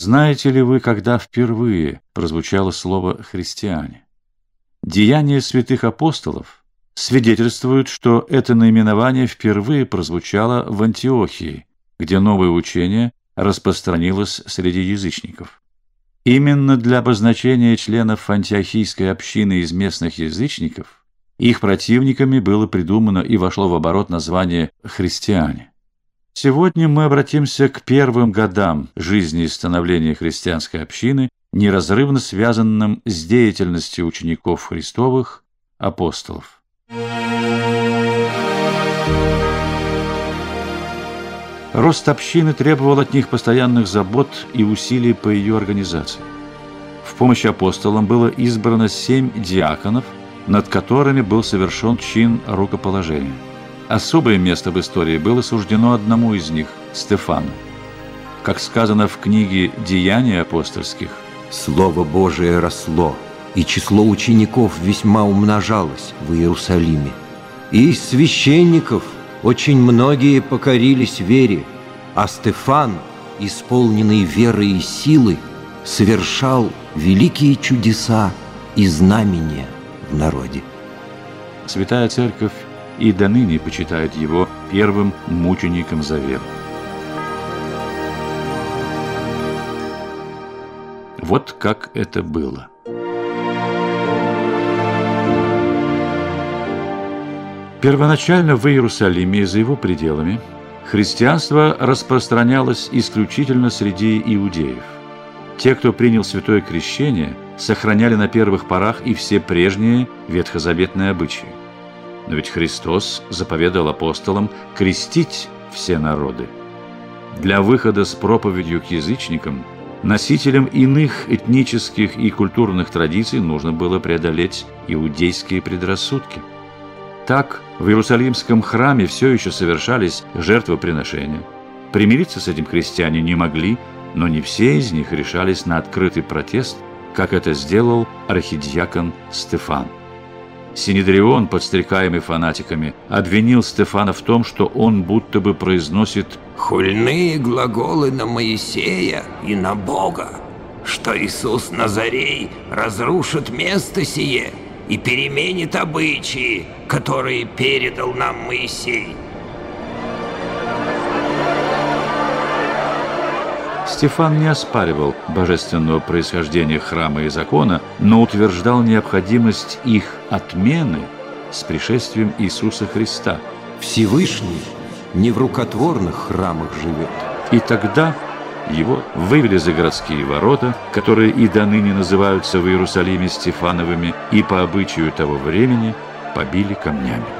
Знаете ли вы, когда впервые прозвучало слово «христиане»? Деяния святых апостолов свидетельствуют, что это наименование впервые прозвучало в Антиохии, где новое учение распространилось среди язычников. Именно для обозначения членов антиохийской общины из местных язычников их противниками было придумано и вошло в оборот название «христиане». Сегодня мы обратимся к первым годам жизни и становления христианской общины, неразрывно связанным с деятельностью учеников Христовых, апостолов. Рост общины требовал от них постоянных забот и усилий по ее организации. В помощь апостолам было избрано семь диаконов, над которыми был совершен чин рукоположения. Особое место в истории было суждено одному из них – Стефану. Как сказано в книге «Деяния апостольских», «Слово Божие росло, и число учеников весьма умножалось в Иерусалиме. И из священников – очень многие покорились вере, а Стефан, исполненный веры и силы, совершал великие чудеса и знамения в народе. Святая Церковь и до ныне почитает его первым мучеником за веру. Вот как это было. Первоначально в Иерусалиме и за его пределами христианство распространялось исключительно среди иудеев. Те, кто принял святое крещение, сохраняли на первых порах и все прежние ветхозаветные обычаи. Но ведь Христос заповедал апостолам крестить все народы. Для выхода с проповедью к язычникам, носителям иных этнических и культурных традиций нужно было преодолеть иудейские предрассудки – так, в Иерусалимском храме все еще совершались жертвоприношения. Примириться с этим христиане не могли, но не все из них решались на открытый протест, как это сделал архидиакон Стефан. Синедрион, подстрекаемый фанатиками, обвинил Стефана в том, что он будто бы произносит «хульные глаголы на Моисея и на Бога, что Иисус Назарей разрушит место сие и переменит обычаи, которые передал нам Моисей. Стефан не оспаривал божественного происхождения храма и закона, но утверждал необходимость их отмены с пришествием Иисуса Христа. Всевышний не в рукотворных храмах живет. И тогда его вывели за городские ворота, которые и до ныне называются в Иерусалиме Стефановыми, и по обычаю того времени побили камнями.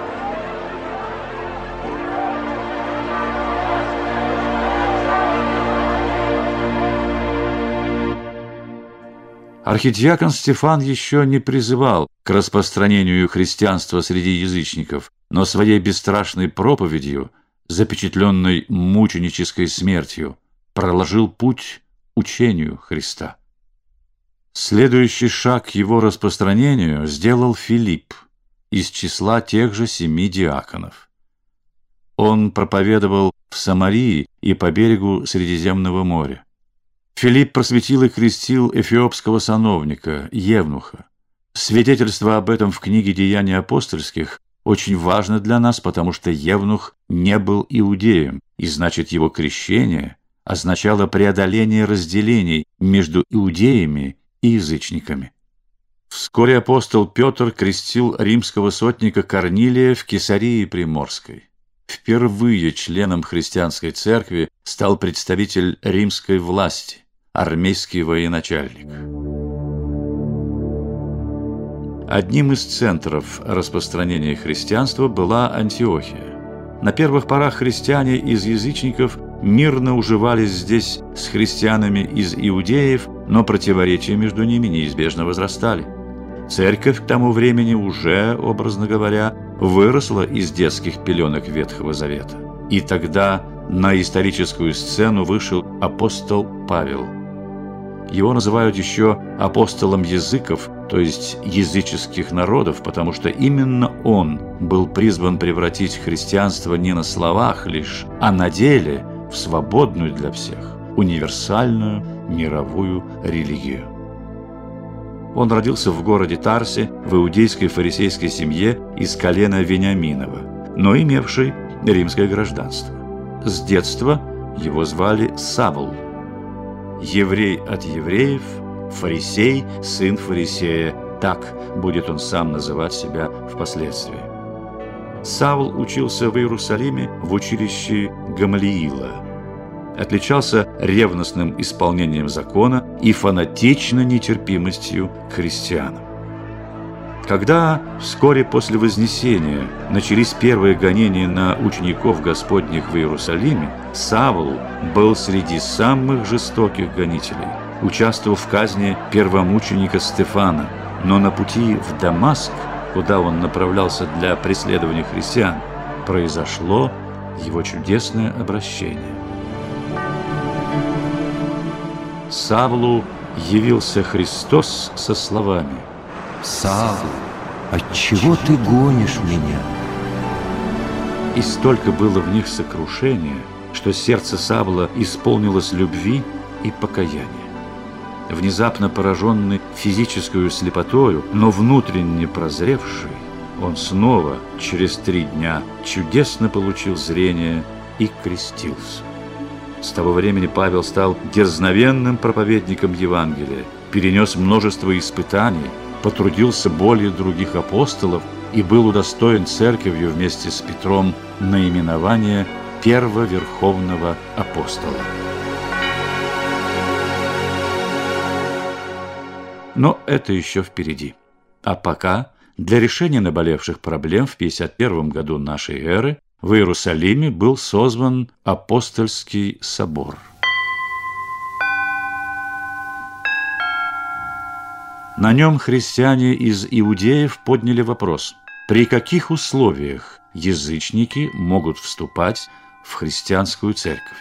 Архидиакон Стефан еще не призывал к распространению христианства среди язычников, но своей бесстрашной проповедью, запечатленной мученической смертью, проложил путь учению Христа. Следующий шаг к его распространению сделал Филипп из числа тех же семи диаконов. Он проповедовал в Самарии и по берегу Средиземного моря. Филипп просветил и крестил эфиопского сановника, Евнуха. Свидетельство об этом в книге «Деяния апостольских» очень важно для нас, потому что Евнух не был иудеем, и значит его крещение означало преодоление разделений между иудеями и язычниками. Вскоре апостол Петр крестил римского сотника Корнилия в Кесарии Приморской. Впервые членом христианской церкви стал представитель римской власти, армейский военачальник. Одним из центров распространения христианства была Антиохия. На первых порах христиане из язычников мирно уживались здесь с христианами из иудеев, но противоречия между ними неизбежно возрастали. Церковь к тому времени уже, образно говоря, выросла из детских пеленок Ветхого Завета. И тогда на историческую сцену вышел апостол Павел. Его называют еще апостолом языков, то есть языческих народов, потому что именно он был призван превратить христианство не на словах лишь, а на деле в свободную для всех, универсальную мировую религию. Он родился в городе Тарсе в иудейской фарисейской семье из колена Вениаминова, но имевшей римское гражданство. С детства его звали Савл. Еврей от евреев, фарисей, сын фарисея, так будет он сам называть себя впоследствии. Савл учился в Иерусалиме в училище Гамалиила. Отличался ревностным исполнением закона и фанатичной нетерпимостью к христианам. Когда вскоре после Вознесения начались первые гонения на учеников Господних в Иерусалиме, Савл был среди самых жестоких гонителей, участвовал в казни первомученика Стефана, но на пути в Дамаск – куда он направлялся для преследования христиан, произошло его чудесное обращение. Савлу явился Христос со словами «Савл, отчего ты гонишь меня?» И столько было в них сокрушения, что сердце Савла исполнилось любви и покаяния внезапно пораженный физическую слепотою, но внутренне прозревший, он снова через три дня чудесно получил зрение и крестился. С того времени Павел стал дерзновенным проповедником Евангелия, перенес множество испытаний, потрудился более других апостолов и был удостоен церковью вместе с Петром наименования первоверховного апостола. Но это еще впереди. А пока для решения наболевших проблем в 51 году нашей эры в Иерусалиме был созван Апостольский собор. На нем христиане из иудеев подняли вопрос, при каких условиях язычники могут вступать в христианскую церковь,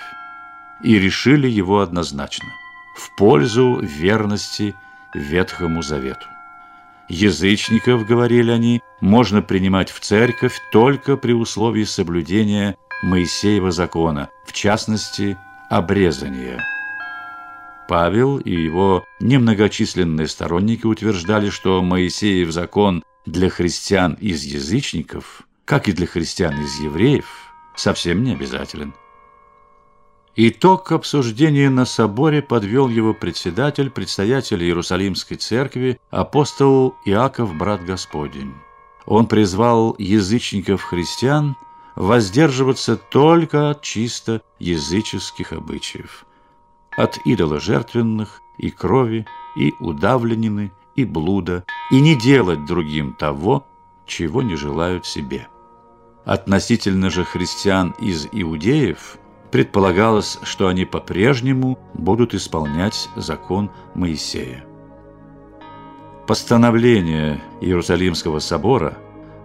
и решили его однозначно – в пользу верности Ветхому Завету. Язычников, говорили они, можно принимать в церковь только при условии соблюдения Моисеева закона, в частности, обрезания. Павел и его немногочисленные сторонники утверждали, что Моисеев закон для христиан из язычников, как и для христиан из евреев, совсем не обязателен. Итог обсуждения на соборе подвел его председатель, предстоятель Иерусалимской церкви, апостол Иаков, брат Господень. Он призвал язычников-христиан воздерживаться только от чисто языческих обычаев, от идоложертвенных и крови, и удавленины, и блуда, и не делать другим того, чего не желают себе. Относительно же христиан из иудеев – предполагалось, что они по-прежнему будут исполнять закон Моисея. Постановление Иерусалимского собора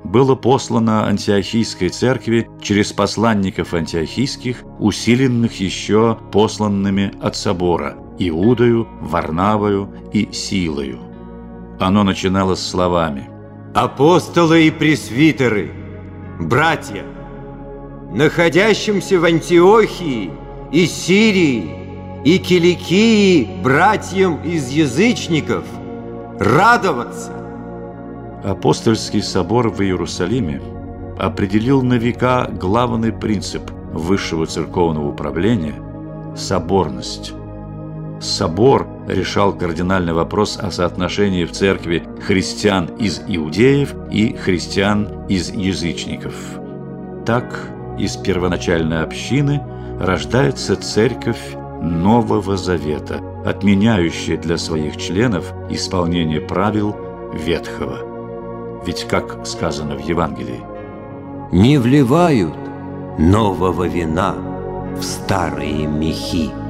было послано Антиохийской церкви через посланников антиохийских, усиленных еще посланными от собора Иудою, Варнавою и Силою. Оно начиналось словами «Апостолы и пресвитеры, братья, находящимся в Антиохии и Сирии и Киликии братьям из язычников радоваться. Апостольский собор в Иерусалиме определил на века главный принцип высшего церковного управления – соборность. Собор решал кардинальный вопрос о соотношении в церкви христиан из иудеев и христиан из язычников. Так из первоначальной общины рождается церковь Нового Завета, отменяющая для своих членов исполнение правил Ветхого. Ведь, как сказано в Евангелии, «Не вливают нового вина в старые мехи».